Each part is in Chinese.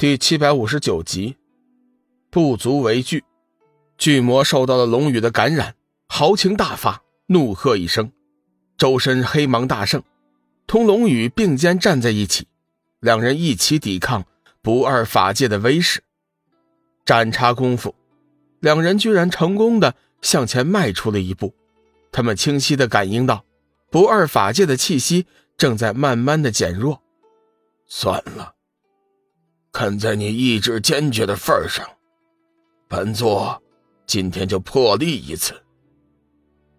第七百五十九集，不足为惧。巨魔受到了龙宇的感染，豪情大发，怒喝一声，周身黑芒大盛，同龙宇并肩站在一起，两人一起抵抗不二法界的威势。盏茶功夫，两人居然成功的向前迈出了一步。他们清晰的感应到，不二法界的气息正在慢慢的减弱。算了。看在你意志坚决的份上，本座今天就破例一次。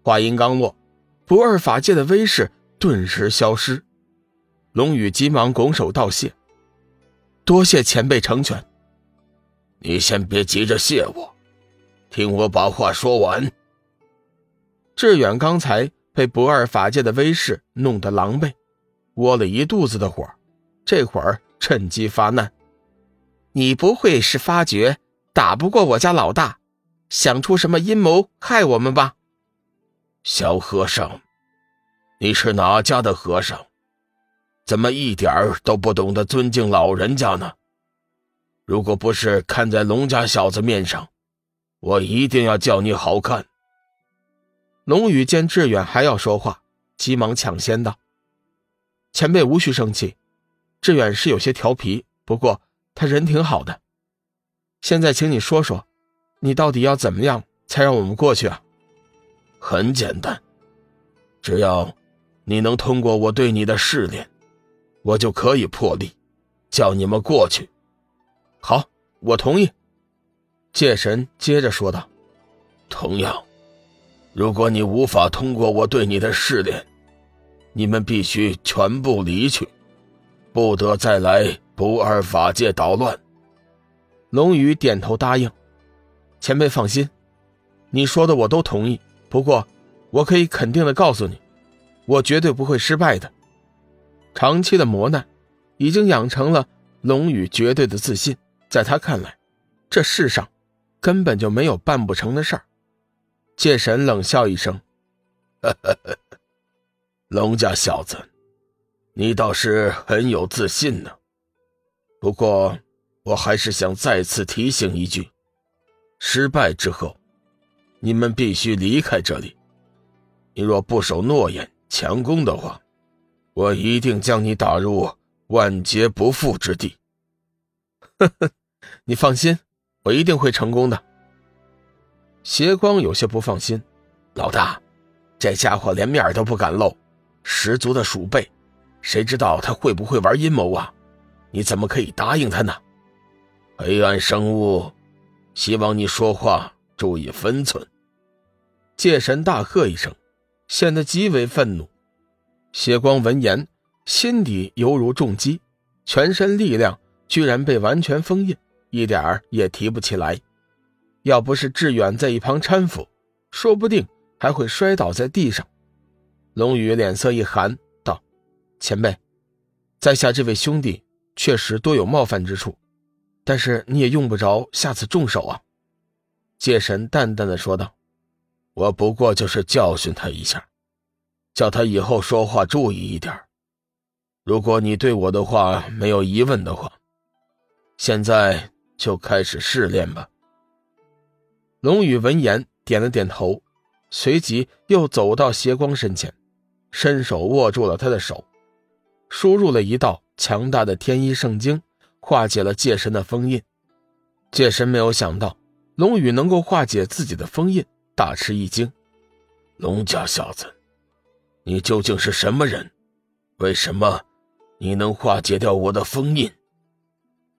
话音刚落，不二法界的威势顿时消失。龙宇急忙拱手道谢：“多谢前辈成全。”你先别急着谢我，听我把话说完。志远刚才被不二法界的威势弄得狼狈，窝了一肚子的火，这会儿趁机发难。你不会是发觉打不过我家老大，想出什么阴谋害我们吧？小和尚，你是哪家的和尚？怎么一点都不懂得尊敬老人家呢？如果不是看在龙家小子面上，我一定要叫你好看。龙宇见志远还要说话，急忙抢先道：“前辈无需生气，志远是有些调皮，不过……”他人挺好的，现在请你说说，你到底要怎么样才让我们过去啊？很简单，只要你能通过我对你的试炼，我就可以破例，叫你们过去。好，我同意。界神接着说道：“同样，如果你无法通过我对你的试炼，你们必须全部离去，不得再来。”不二法界捣乱，龙宇点头答应。前辈放心，你说的我都同意。不过，我可以肯定的告诉你，我绝对不会失败的。长期的磨难，已经养成了龙宇绝对的自信。在他看来，这世上根本就没有办不成的事儿。界神冷笑一声：“呵呵呵龙家小子，你倒是很有自信呢。”不过，我还是想再次提醒一句：失败之后，你们必须离开这里。你若不守诺言，强攻的话，我一定将你打入万劫不复之地。呵呵，你放心，我一定会成功的。邪光有些不放心，老大，这家伙连面都不敢露，十足的鼠辈，谁知道他会不会玩阴谋啊？你怎么可以答应他呢？黑暗生物，希望你说话注意分寸。界神大喝一声，显得极为愤怒。血光闻言，心底犹如重击，全身力量居然被完全封印，一点儿也提不起来。要不是志远在一旁搀扶，说不定还会摔倒在地上。龙宇脸色一寒，道：“前辈，在下这位兄弟。”确实多有冒犯之处，但是你也用不着下此重手啊。”界神淡淡的说道，“我不过就是教训他一下，叫他以后说话注意一点。如果你对我的话没有疑问的话，现在就开始试炼吧。”龙宇闻言点了点头，随即又走到邪光身前，伸手握住了他的手，输入了一道。强大的天一圣经化解了界神的封印，界神没有想到龙宇能够化解自己的封印，大吃一惊。龙家小子，你究竟是什么人？为什么你能化解掉我的封印？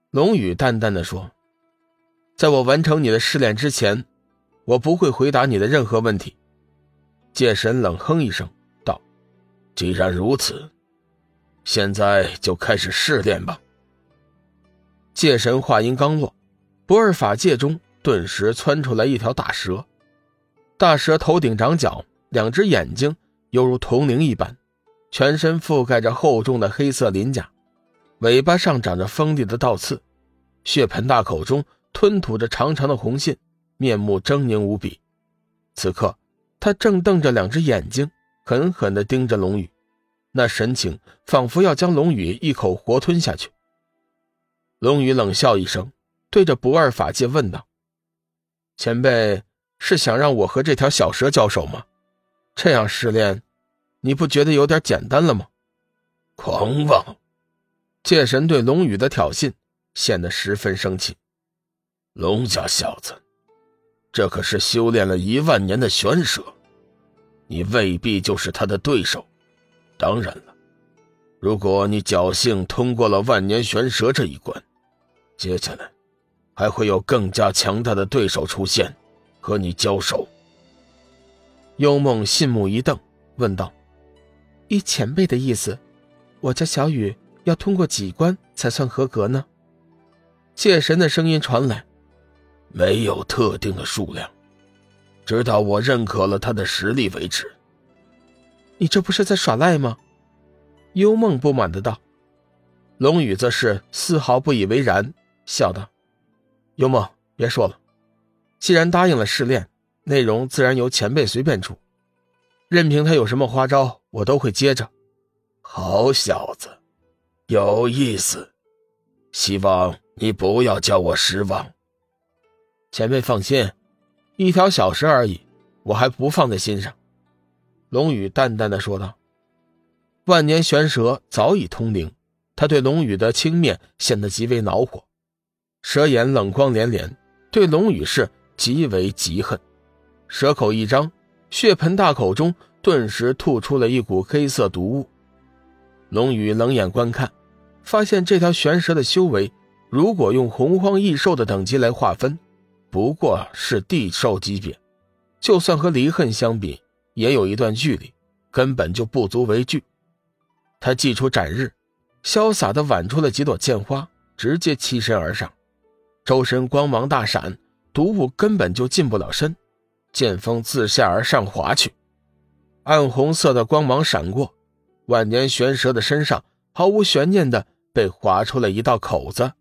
龙宇淡淡的说：“在我完成你的试炼之前，我不会回答你的任何问题。”界神冷哼一声道：“既然如此。”现在就开始试炼吧。界神话音刚落，不二法界中顿时窜出来一条大蛇。大蛇头顶长角，两只眼睛犹如铜铃一般，全身覆盖着厚重的黑色鳞甲，尾巴上长着锋利的倒刺，血盆大口中吞吐着长长的红信，面目狰狞无比。此刻，他正瞪着两只眼睛，狠狠地盯着龙宇。那神情仿佛要将龙宇一口活吞下去。龙宇冷笑一声，对着不二法界问道：“前辈是想让我和这条小蛇交手吗？这样试炼，你不觉得有点简单了吗？”狂妄！界神对龙宇的挑衅显得十分生气。龙家小子，这可是修炼了一万年的玄蛇，你未必就是他的对手。当然了，如果你侥幸通过了万年玄蛇这一关，接下来还会有更加强大的对手出现，和你交手。幽梦信目一瞪，问道：“依前辈的意思，我家小雨要通过几关才算合格呢？”界神的声音传来。没有特定的数量，直到我认可了他的实力为止。你这不是在耍赖吗？幽梦不满的道。龙宇则是丝毫不以为然，笑道：“幽梦，别说了，既然答应了试炼，内容自然由前辈随便出，任凭他有什么花招，我都会接着。”好小子，有意思，希望你不要叫我失望。前辈放心，一条小蛇而已，我还不放在心上。”龙宇淡淡的说道。万年玄蛇早已通灵，他对龙宇的轻蔑显得极为恼火，蛇眼冷光连连，对龙宇是极为嫉恨。蛇口一张，血盆大口中顿时吐出了一股黑色毒雾。龙宇冷眼观看，发现这条玄蛇的修为，如果用洪荒异兽的等级来划分。不过是地兽级别，就算和离恨相比，也有一段距离，根本就不足为惧。他祭出斩日，潇洒的挽出了几朵剑花，直接欺身而上，周身光芒大闪，毒物根本就近不了身，剑锋自下而上划去，暗红色的光芒闪过，万年玄蛇的身上毫无悬念的被划出了一道口子。